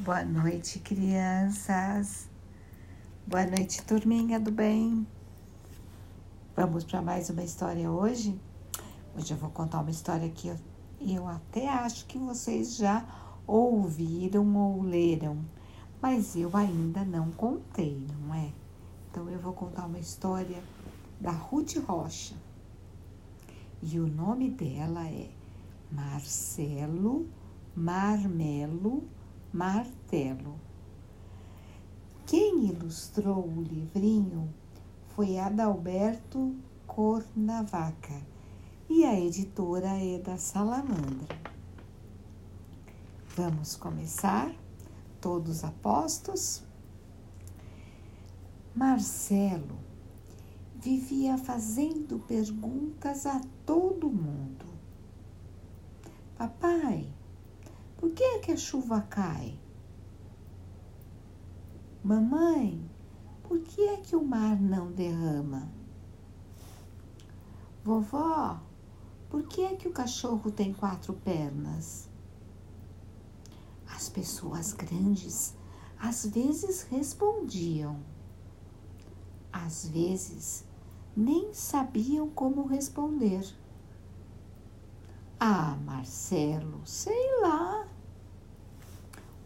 Boa noite, crianças. Boa noite, turminha do bem. Vamos para mais uma história hoje? Hoje eu vou contar uma história que eu, eu até acho que vocês já ouviram ou leram, mas eu ainda não contei, não é? Então eu vou contar uma história da Ruth Rocha. E o nome dela é Marcelo Marmelo Martelo. Quem ilustrou o livrinho foi Adalberto Cornavaca e a editora é da Salamandra. Vamos começar? Todos apostos? Marcelo vivia fazendo perguntas a todo mundo. Papai, por que é que a chuva cai? Mamãe, por que é que o mar não derrama? Vovó, por que é que o cachorro tem quatro pernas? As pessoas grandes às vezes respondiam, às vezes nem sabiam como responder. Ah, Marcelo, sei lá.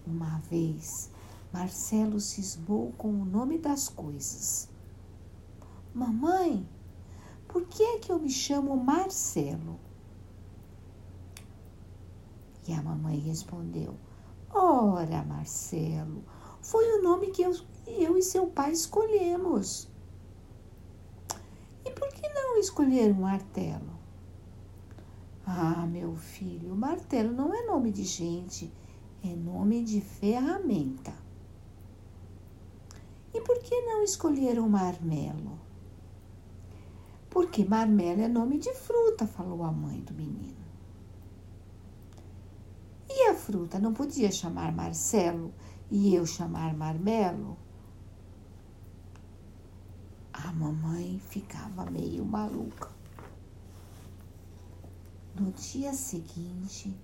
Uma vez, Marcelo cismou com o nome das coisas. Mamãe, por que é que eu me chamo Marcelo? E a mamãe respondeu: Ora, Marcelo, foi o nome que eu, eu e seu pai escolhemos. E por que não escolher um martelo? Ah, meu filho, martelo não é nome de gente, é nome de ferramenta. E por que não escolher um marmelo? Porque marmelo é nome de fruta, falou a mãe do menino. E a fruta não podia chamar Marcelo e eu chamar Marmelo? A mamãe ficava meio maluca. No dia seguinte,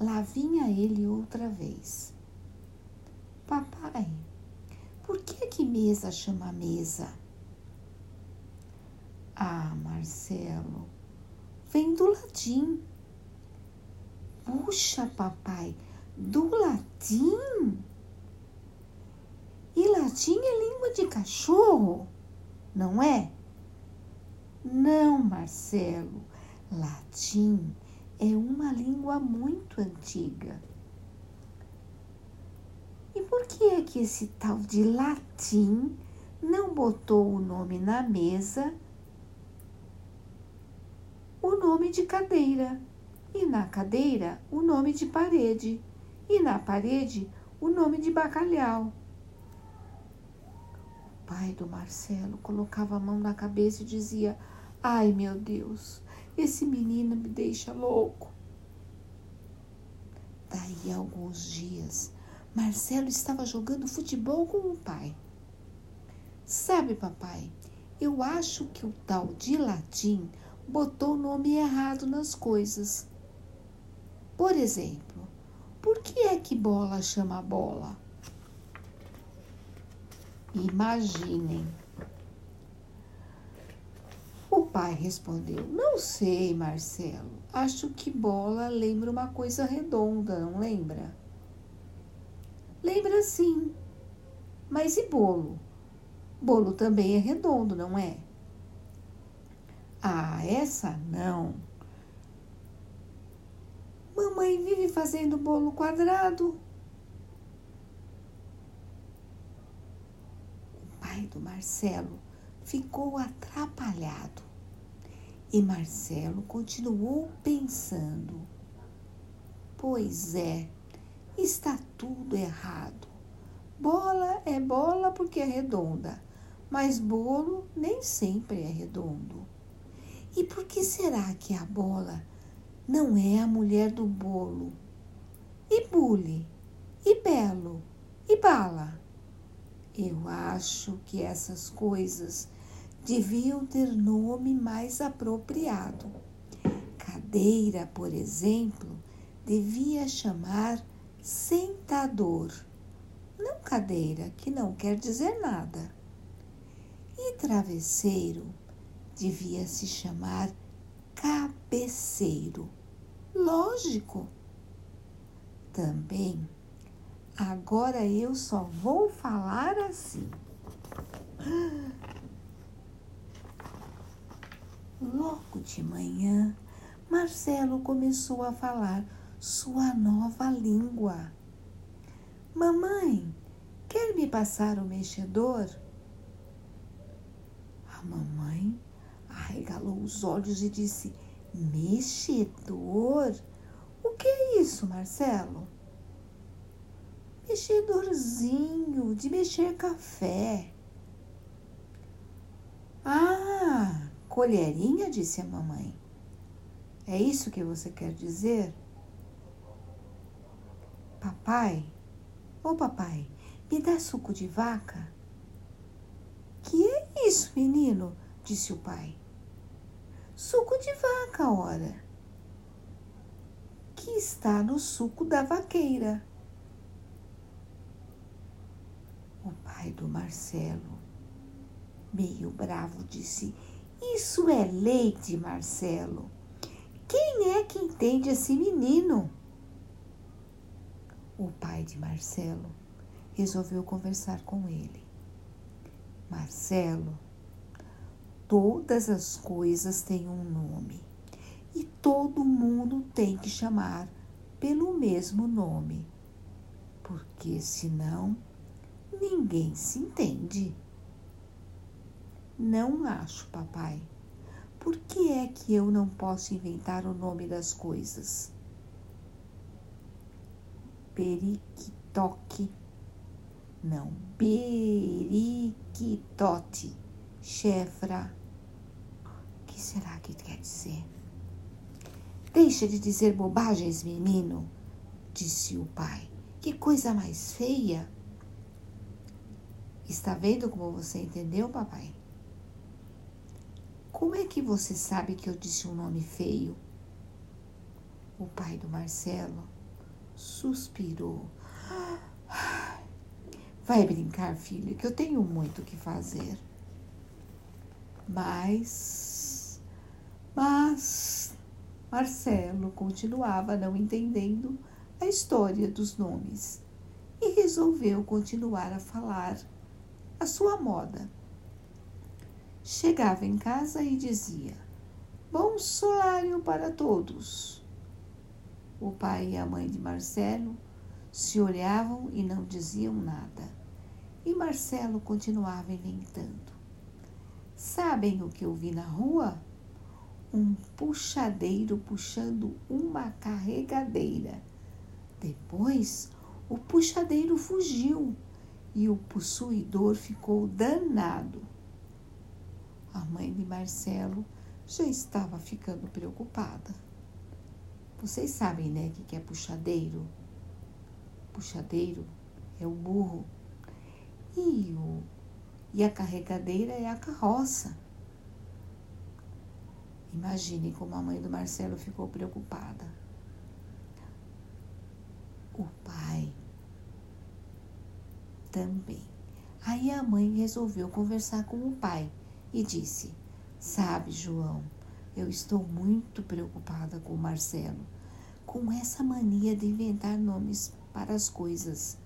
lá vinha ele outra vez. Papai, por que que mesa chama mesa? Ah, Marcelo, vem do latim. Puxa, papai, do latim? E latim é língua de cachorro, não é? Não, Marcelo Latim é uma língua muito antiga. E por que é que esse tal de latim não botou o nome na mesa, o nome de cadeira, e na cadeira o nome de parede, e na parede o nome de bacalhau? O pai do Marcelo colocava a mão na cabeça e dizia: Ai meu Deus, esse menino me deixa louco. Daí a alguns dias, Marcelo estava jogando futebol com o pai. Sabe, papai, eu acho que o tal de latim botou o nome errado nas coisas. Por exemplo, por que é que bola chama bola? Imaginem pai respondeu: Não sei, Marcelo. Acho que bola lembra uma coisa redonda, não lembra? Lembra sim. Mas e bolo? Bolo também é redondo, não é? Ah, essa não. Mamãe vive fazendo bolo quadrado. O pai do Marcelo ficou atrapalhado. E Marcelo continuou pensando: Pois é, está tudo errado. Bola é bola porque é redonda, mas bolo nem sempre é redondo. E por que será que a bola não é a mulher do bolo? E bule? E belo? E bala? Eu acho que essas coisas deviam ter nome mais apropriado. Cadeira, por exemplo, devia chamar sentador, não cadeira, que não quer dizer nada. E travesseiro devia se chamar cabeceiro. Lógico. Também, agora eu só vou falar assim. Logo de manhã, Marcelo começou a falar sua nova língua. Mamãe, quer me passar o mexedor? A mamãe arregalou os olhos e disse: Mexedor? O que é isso, Marcelo? Mexedorzinho de mexer café. Ah, colherinha, disse a mamãe. É isso que você quer dizer? Papai, ô oh, papai, me dá suco de vaca? Que é isso, menino? disse o pai. Suco de vaca, ora. Que está no suco da vaqueira. O pai do Marcelo, meio bravo, disse: Isso é leite, Marcelo. Quem é que entende esse menino? O pai de Marcelo resolveu conversar com ele. Marcelo, todas as coisas têm um nome e todo mundo tem que chamar pelo mesmo nome, porque senão ninguém se entende. Não acho, papai. Por que é que eu não posso inventar o nome das coisas? periquitoque. Não, periquitote. Chefra. O que será que quer dizer? Deixa de dizer bobagens, menino, disse o pai. Que coisa mais feia. Está vendo como você entendeu, papai? Como é que você sabe que eu disse um nome feio? O pai do Marcelo suspirou. Vai brincar, filha, que eu tenho muito o que fazer. Mas, mas, Marcelo continuava não entendendo a história dos nomes e resolveu continuar a falar a sua moda. Chegava em casa e dizia: Bom solário para todos. O pai e a mãe de Marcelo se olhavam e não diziam nada. E Marcelo continuava inventando. Sabem o que eu vi na rua? Um puxadeiro puxando uma carregadeira. Depois, o puxadeiro fugiu e o possuidor ficou danado. A mãe de Marcelo já estava ficando preocupada. Vocês sabem, né, o que é puxadeiro? Puxadeiro é o burro. E, o, e a carregadeira é a carroça. Imagine como a mãe do Marcelo ficou preocupada. O pai também. Aí a mãe resolveu conversar com o pai e disse: Sabe, João, eu estou muito preocupada com o Marcelo, com essa mania de inventar nomes para as coisas.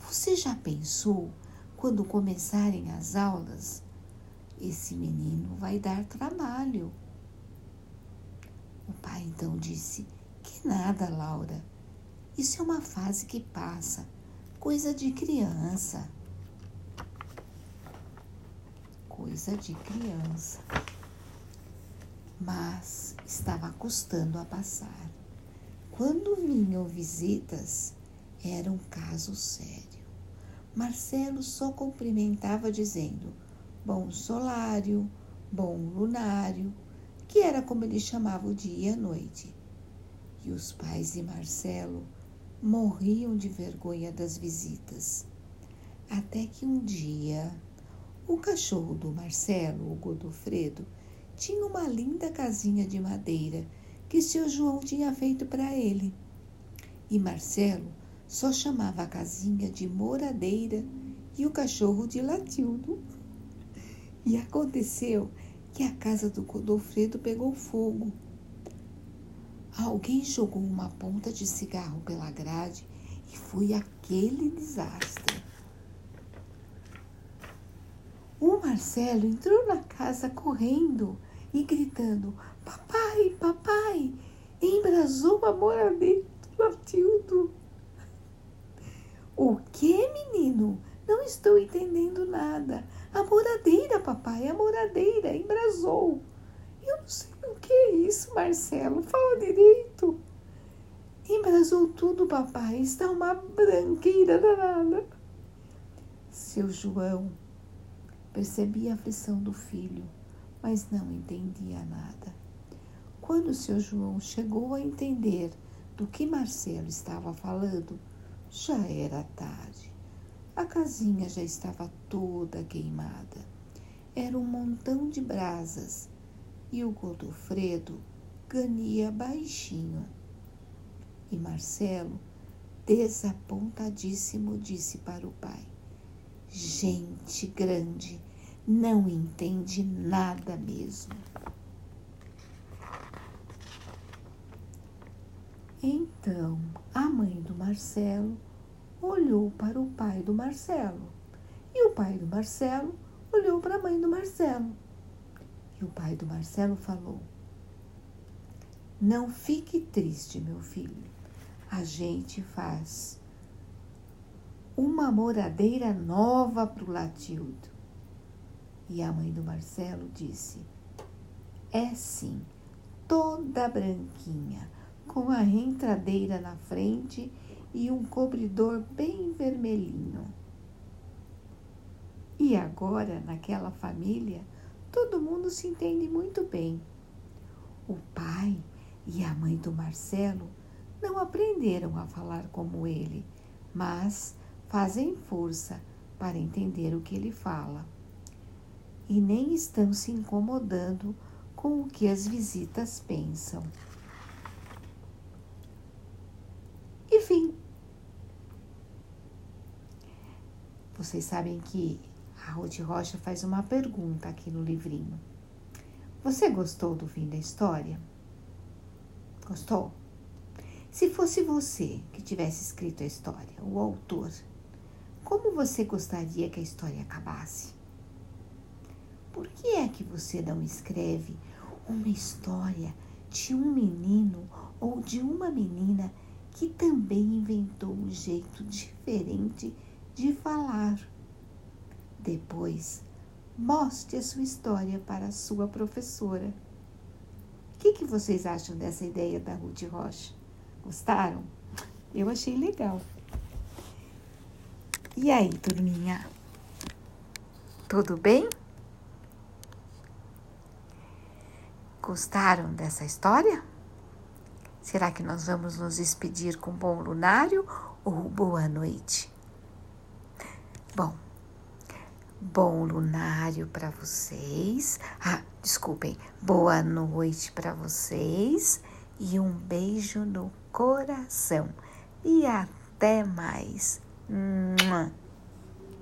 Você já pensou quando começarem as aulas? Esse menino vai dar trabalho. O pai então disse: Que nada, Laura. Isso é uma fase que passa, coisa de criança. Coisa de criança mas estava custando a passar. Quando vinham visitas, era um caso sério. Marcelo só cumprimentava dizendo bom solário, bom lunário, que era como ele chamava o dia e a noite. E os pais de Marcelo morriam de vergonha das visitas. Até que um dia, o cachorro do Marcelo, o Godofredo, tinha uma linda casinha de madeira que seu João tinha feito para ele. E Marcelo só chamava a casinha de moradeira e o cachorro de Latildo. E aconteceu que a casa do Godofredo pegou fogo. Alguém jogou uma ponta de cigarro pela grade e foi aquele desastre. O Marcelo entrou na casa correndo e gritando: Papai, papai, embrasou a moradeira do Matildo. O que, menino? Não estou entendendo nada. A moradeira, papai, a moradeira embrasou. Eu não sei o que é isso, Marcelo. Fala direito. Embrasou tudo, papai. Está uma branqueira danada. Seu João percebia a aflição do filho, mas não entendia nada. Quando seu João chegou a entender do que Marcelo estava falando, já era tarde. A casinha já estava toda queimada. Era um montão de brasas e o Godofredo ganhia baixinho. E Marcelo, desapontadíssimo, disse para o pai: Gente grande, não entende nada mesmo. Então a mãe do Marcelo olhou para o pai do Marcelo. E o pai do Marcelo olhou para a mãe do Marcelo. E o pai do Marcelo falou: Não fique triste, meu filho. A gente faz uma moradeira nova para o Latildo. E a mãe do Marcelo disse: É sim, toda branquinha, com a entradeira na frente e um cobridor bem vermelhinho. E agora, naquela família, todo mundo se entende muito bem. O pai e a mãe do Marcelo não aprenderam a falar como ele, mas fazem força para entender o que ele fala. E nem estão se incomodando com o que as visitas pensam. Enfim, Vocês sabem que a Ruth Rocha faz uma pergunta aqui no livrinho. Você gostou do fim da história? Gostou? Se fosse você que tivesse escrito a história, o autor, como você gostaria que a história acabasse? Por que é que você não escreve uma história de um menino ou de uma menina que também inventou um jeito diferente de falar. Depois, mostre a sua história para a sua professora. O que, que vocês acham dessa ideia da Ruth Rocha? Gostaram? Eu achei legal. E aí, turminha? Tudo bem? Gostaram dessa história? Será que nós vamos nos despedir com bom lunário ou boa noite? Bom, bom lunário para vocês. Ah, desculpem, boa noite para vocês e um beijo no coração. E até mais. 嗯ん。